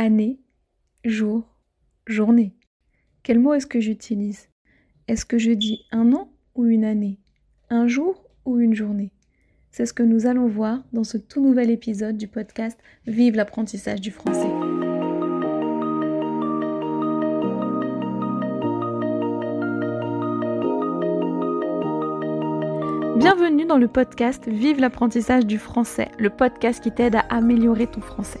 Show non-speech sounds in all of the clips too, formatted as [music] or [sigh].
année, jour, journée. Quel mot est-ce que j'utilise? Est-ce que je dis un an ou une année? Un jour ou une journée? C'est ce que nous allons voir dans ce tout nouvel épisode du podcast Vive l'apprentissage du français. Bienvenue dans le podcast Vive l'apprentissage du français, le podcast qui t'aide à améliorer ton français.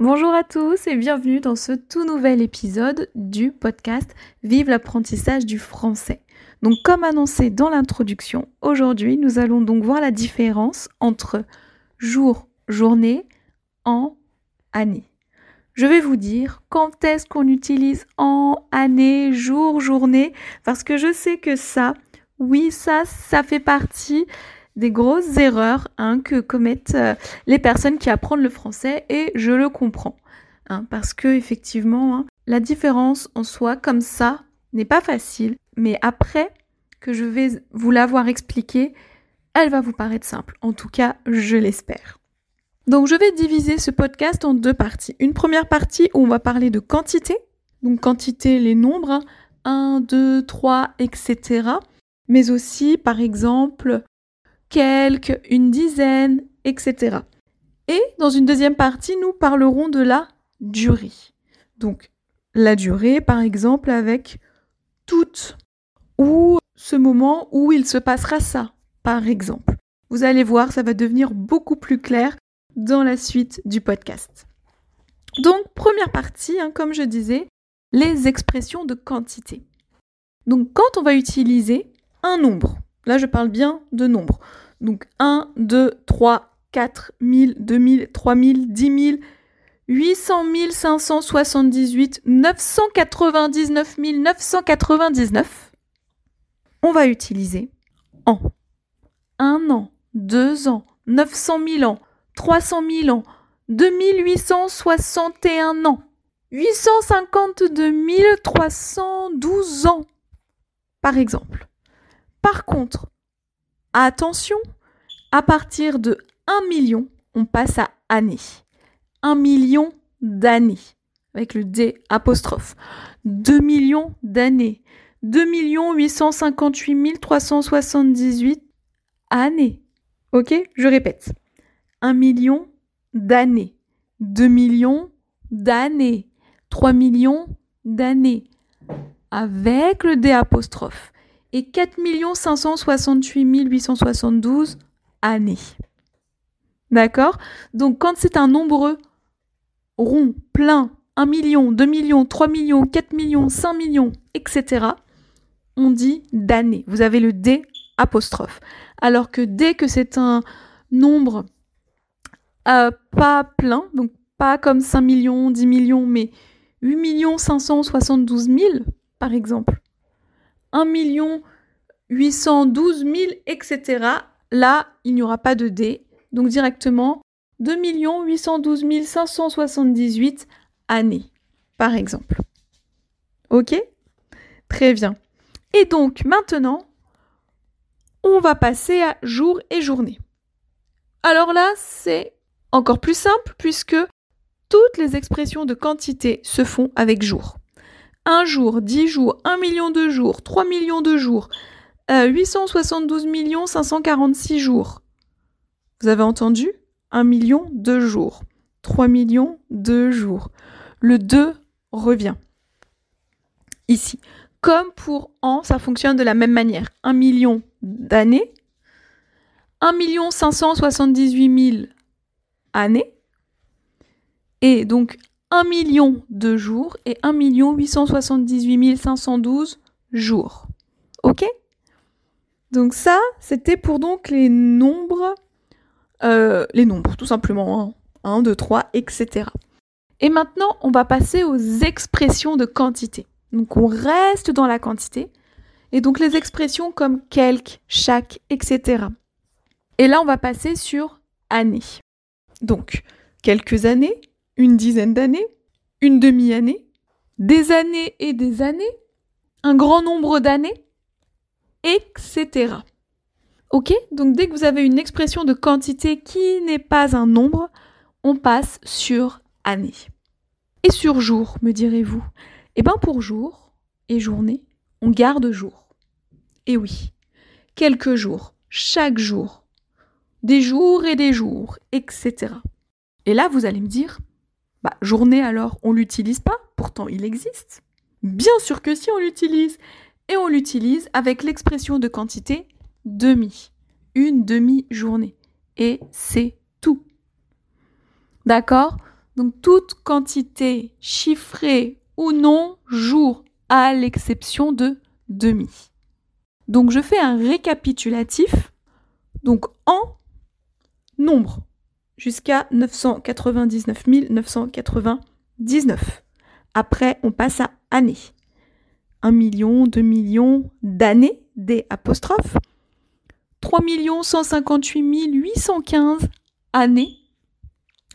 Bonjour à tous et bienvenue dans ce tout nouvel épisode du podcast Vive l'apprentissage du français. Donc comme annoncé dans l'introduction, aujourd'hui nous allons donc voir la différence entre jour, journée, an, année. Je vais vous dire quand est-ce qu'on utilise en, année, jour, journée, parce que je sais que ça, oui, ça, ça fait partie des grosses erreurs hein, que commettent euh, les personnes qui apprennent le français et je le comprends. Hein, parce que effectivement, hein, la différence en soi comme ça n'est pas facile, mais après que je vais vous l'avoir expliqué, elle va vous paraître simple. En tout cas, je l'espère. Donc je vais diviser ce podcast en deux parties. Une première partie où on va parler de quantité, donc quantité, les nombres, 1, 2, 3, etc. Mais aussi, par exemple, quelques, une dizaine, etc. Et dans une deuxième partie, nous parlerons de la durée. Donc, la durée, par exemple, avec toute ou ce moment où il se passera ça, par exemple. Vous allez voir, ça va devenir beaucoup plus clair dans la suite du podcast. Donc, première partie, hein, comme je disais, les expressions de quantité. Donc, quand on va utiliser un nombre, Là, je parle bien de nombres. Donc 1, 2, 3, 4, 1000, 2000, 3000, 10 000, 800 578, 999 999. On va utiliser an. Un an, deux ans, 900 000 ans, 300 000 ans, 2861 ans, 852 312 ans, par exemple. Par contre, attention, à partir de 1 million, on passe à année. 1 million d'années, avec le D apostrophe. 2 millions d'années. 2 858 378 années. Ok Je répète. 1 million d'années. 2 millions d'années. 3 millions d'années. Avec le D apostrophe et 4 568 872 années. D'accord? Donc quand c'est un nombre rond, plein, 1 million, 2 millions, 3 millions, 4 millions, 5 millions, etc., on dit d'années. Vous avez le D apostrophe. Alors que dès que c'est un nombre euh, pas plein, donc pas comme 5 millions, 10 millions, mais 8 572 000, par exemple, 1 million 812 000, etc. Là, il n'y aura pas de D. Donc directement, 2 812 578 années, par exemple. Ok? Très bien. Et donc maintenant, on va passer à jour et journée. Alors là, c'est encore plus simple puisque toutes les expressions de quantité se font avec jour un jour, 10 jours, 1 million de jours, 3 millions de jours, 872 546 jours. Vous avez entendu? 1 million de jours, 3 millions de jours. Le 2 revient. Ici. Comme pour an, ça fonctionne de la même manière. 1 million d'années, 1 578 000 années, et donc 1 million de jours et 1 878 512 jours. Ok? Donc ça, c'était pour donc les nombres euh, les nombres, tout simplement. 1, 2, 3, etc. Et maintenant, on va passer aux expressions de quantité. Donc on reste dans la quantité. Et donc les expressions comme quelques, chaque, etc. Et là, on va passer sur année. Donc, quelques années, une dizaine d'années, une demi-année, des années et des années, un grand nombre d'années, etc. Ok Donc dès que vous avez une expression de quantité qui n'est pas un nombre, on passe sur année. Et sur jour, me direz-vous? Eh bien pour jour et journée, on garde jour. Et oui, quelques jours, chaque jour, des jours et des jours, etc. Et là, vous allez me dire, bah, journée alors, on l'utilise pas, pourtant il existe. Bien sûr que si on l'utilise. Et on l'utilise avec l'expression de quantité demi. Une demi-journée. Et c'est tout. D'accord? Donc toute quantité chiffrée ou non jour, à l'exception de demi. Donc je fais un récapitulatif. Donc en nombre jusqu'à 999 999. Après, on passe à année. 1 million, 2 millions d'années, des apostrophes. 3 158 815 années.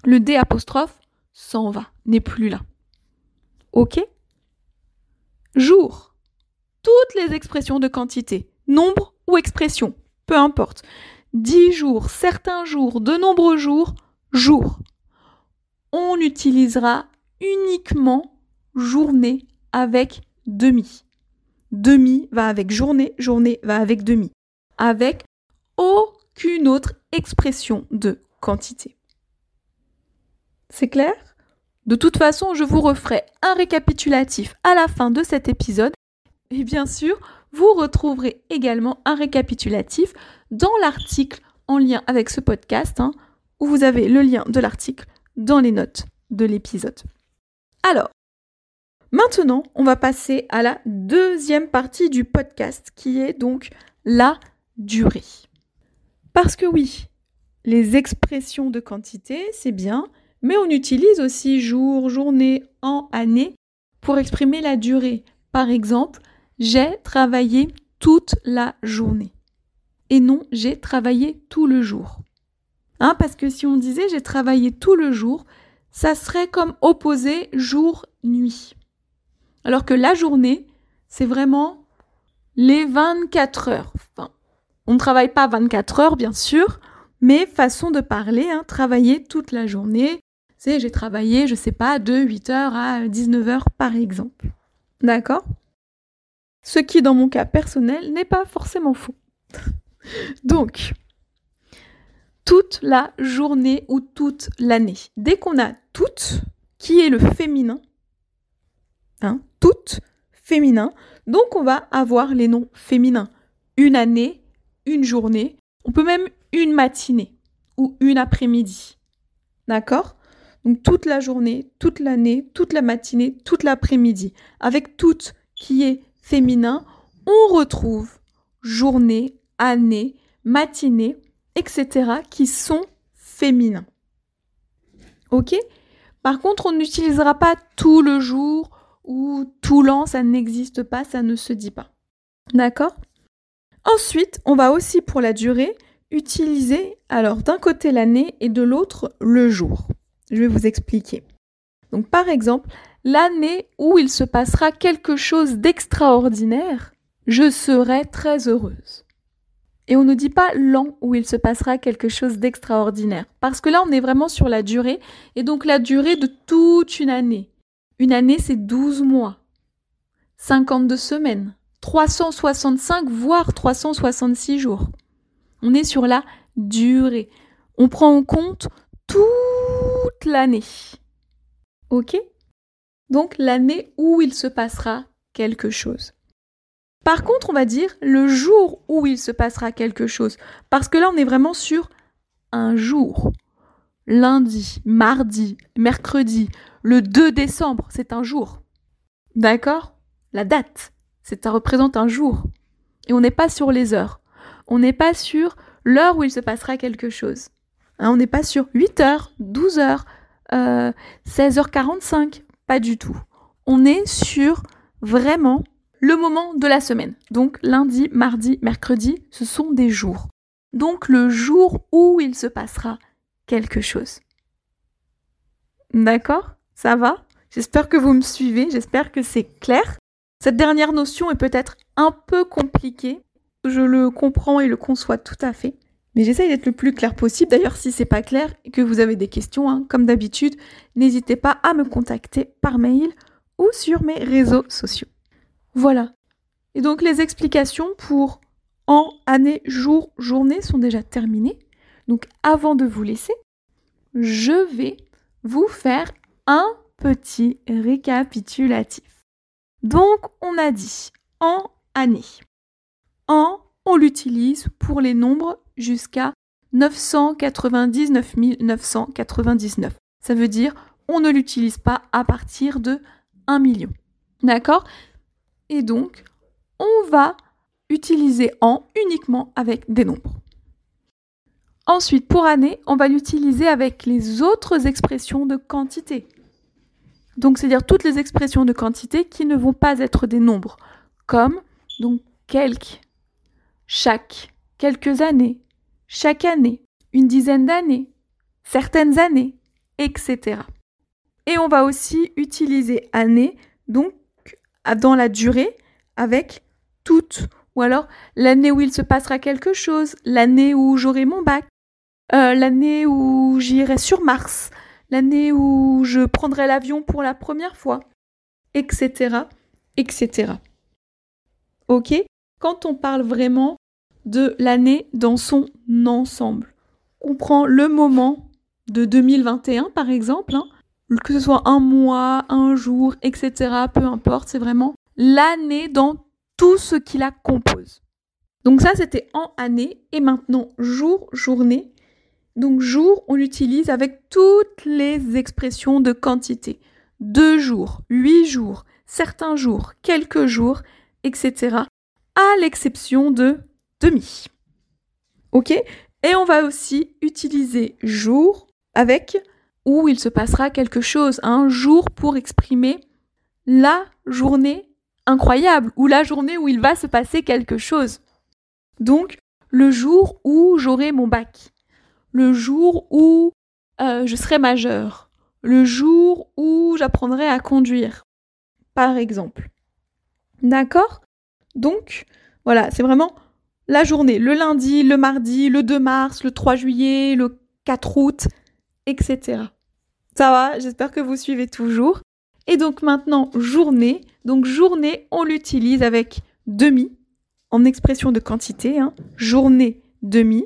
Le D apostrophe s'en va, n'est plus là. OK? Jour. Toutes les expressions de quantité, nombre ou expression, peu importe. 10 jours, certains jours, de nombreux jours, jours. On utilisera uniquement journée avec demi. Demi va avec journée, journée va avec demi. Avec aucune autre expression de quantité. C'est clair? De toute façon, je vous referai un récapitulatif à la fin de cet épisode. Et bien sûr, vous retrouverez également un récapitulatif dans l'article en lien avec ce podcast, hein, où vous avez le lien de l'article dans les notes de l'épisode. Alors, maintenant, on va passer à la deuxième partie du podcast, qui est donc la durée. Parce que oui, les expressions de quantité, c'est bien, mais on utilise aussi jour, journée, an, année pour exprimer la durée. Par exemple, j'ai travaillé toute la journée. Et non, j'ai travaillé tout le jour. Hein, parce que si on disait j'ai travaillé tout le jour, ça serait comme opposé jour-nuit. Alors que la journée, c'est vraiment les 24 heures. On ne travaille pas 24 heures, bien sûr, mais façon de parler, hein, travailler toute la journée, c'est j'ai travaillé, je sais pas, de 8h à 19h par exemple. D'accord? Ce qui, dans mon cas personnel, n'est pas forcément faux. [laughs] Donc, toute la journée ou toute l'année. Dès qu'on a toute, qui est le féminin, hein, toute féminin, donc on va avoir les noms féminins. Une année, une journée, on peut même une matinée ou une après-midi. D'accord? Donc toute la journée, toute l'année, toute la matinée, toute l'après-midi. Avec toute qui est féminin, on retrouve journée, année, matinée, etc. qui sont féminins. Ok? Par contre, on n'utilisera pas tout le jour ou tout l'an, ça n'existe pas, ça ne se dit pas. D'accord? Ensuite, on va aussi pour la durée utiliser alors d'un côté l'année et de l'autre le jour. Je vais vous expliquer. Donc par exemple, l'année où il se passera quelque chose d'extraordinaire, je serai très heureuse. Et on ne dit pas l'an où il se passera quelque chose d'extraordinaire, parce que là on est vraiment sur la durée, et donc la durée de toute une année. Une année c'est 12 mois, 52 semaines, 365 voire 366 jours. On est sur la durée. On prend en compte toute l'année. OK? Donc l'année où il se passera quelque chose. Par contre, on va dire le jour où il se passera quelque chose, parce que là, on est vraiment sur un jour. Lundi, mardi, mercredi, le 2 décembre, c'est un jour. D'accord? La date, ça représente un jour. Et on n'est pas sur les heures. On n'est pas sur l'heure où il se passera quelque chose. Hein, on n'est pas sur 8 heures, 12 heures, 16h45, pas du tout. On est sur vraiment le moment de la semaine. Donc lundi, mardi, mercredi, ce sont des jours. Donc le jour où il se passera quelque chose. D'accord? Ça va? J'espère que vous me suivez, j'espère que c'est clair. Cette dernière notion est peut-être un peu compliquée. Je le comprends et le conçois tout à fait. Mais j'essaye d'être le plus clair possible. D'ailleurs, si c'est pas clair et que vous avez des questions, hein, comme d'habitude, n'hésitez pas à me contacter par mail ou sur mes réseaux sociaux. Voilà. Et donc les explications pour en, année, jour, journée sont déjà terminées. Donc avant de vous laisser, je vais vous faire un petit récapitulatif. Donc on a dit en année. En, on l'utilise pour les nombres jusqu'à 999 999. Ça veut dire on ne l'utilise pas à partir de 1 million. D'accord? Et donc, on va utiliser en uniquement avec des nombres. Ensuite, pour année, on va l'utiliser avec les autres expressions de quantité. Donc, c'est-à-dire toutes les expressions de quantité qui ne vont pas être des nombres, comme donc quelques, chaque, quelques années, chaque année, une dizaine d'années, certaines années, etc. Et on va aussi utiliser année, donc dans la durée, avec toute, ou alors l'année où il se passera quelque chose, l'année où j'aurai mon bac, euh, l'année où j'irai sur Mars, l'année où je prendrai l'avion pour la première fois, etc., etc. Ok? Quand on parle vraiment de l'année dans son ensemble, on prend le moment de 2021 par exemple, hein, que ce soit un mois, un jour, etc., peu importe, c'est vraiment l'année dans tout ce qui la compose. Donc ça, c'était en année, et maintenant jour, journée. Donc jour, on l'utilise avec toutes les expressions de quantité. Deux jours, huit jours, certains jours, quelques jours, etc. À l'exception de demi. Ok Et on va aussi utiliser jour avec où il se passera quelque chose, un jour pour exprimer la journée incroyable ou la journée où il va se passer quelque chose. Donc, le jour où j'aurai mon bac, le jour où euh, je serai majeur, le jour où j'apprendrai à conduire, par exemple. D'accord? Donc, voilà, c'est vraiment la journée, le lundi, le mardi, le 2 mars, le 3 juillet, le 4 août, etc. Ça va, j'espère que vous suivez toujours. Et donc maintenant, journée. Donc journée, on l'utilise avec demi en expression de quantité. Hein. Journée, demi.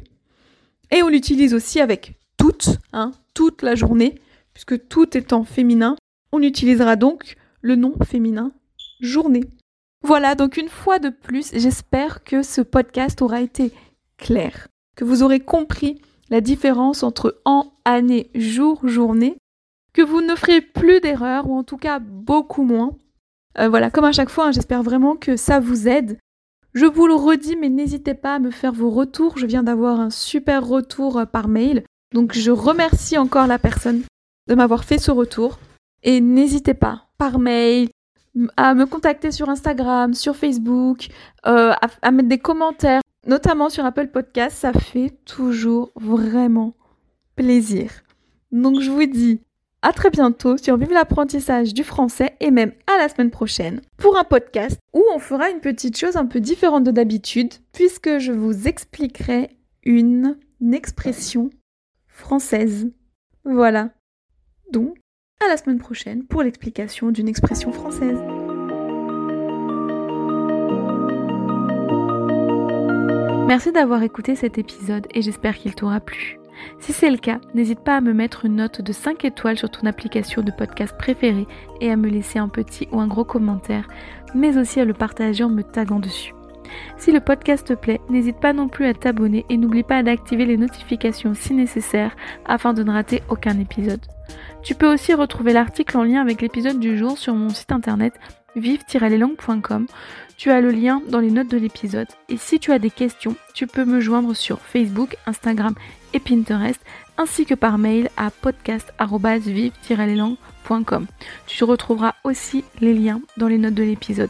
Et on l'utilise aussi avec toute, hein, toute la journée, puisque tout étant féminin, on utilisera donc le nom féminin journée. Voilà, donc une fois de plus, j'espère que ce podcast aura été clair, que vous aurez compris la différence entre an, année, jour, journée, que vous ne ferez plus d'erreurs, ou en tout cas beaucoup moins. Euh, voilà, comme à chaque fois, hein, j'espère vraiment que ça vous aide. Je vous le redis, mais n'hésitez pas à me faire vos retours. Je viens d'avoir un super retour euh, par mail. Donc je remercie encore la personne de m'avoir fait ce retour. Et n'hésitez pas, par mail, à me contacter sur Instagram, sur Facebook, euh, à mettre des commentaires, notamment sur Apple Podcast. Ça fait toujours vraiment plaisir. Donc je vous dis à très bientôt sur Vive l'apprentissage du français et même à la semaine prochaine pour un podcast où on fera une petite chose un peu différente de d'habitude puisque je vous expliquerai une, expression française. Voilà. Donc, à la semaine prochaine pour l'explication d'une expression française. Merci d'avoir écouté cet épisode et j'espère qu'il t'aura plu. Si c'est le cas, n'hésite pas à me mettre une note de 5 étoiles sur ton application de podcast préférée et à me laisser un petit ou un gros commentaire, mais aussi à le partager en me taguant dessus. Si le podcast te plaît, n'hésite pas non plus à t'abonner et n'oublie pas d'activer les notifications si nécessaire afin de ne rater aucun épisode. Tu peux aussi retrouver l'article en lien avec l'épisode du jour sur mon site internet vive-leslangues.com. Tu as le lien dans les notes de l'épisode. Et si tu as des questions, tu peux me joindre sur Facebook, Instagram et Pinterest, ainsi que par mail à podcast.vive-les-langues.com. Tu retrouveras aussi les liens dans les notes de l'épisode.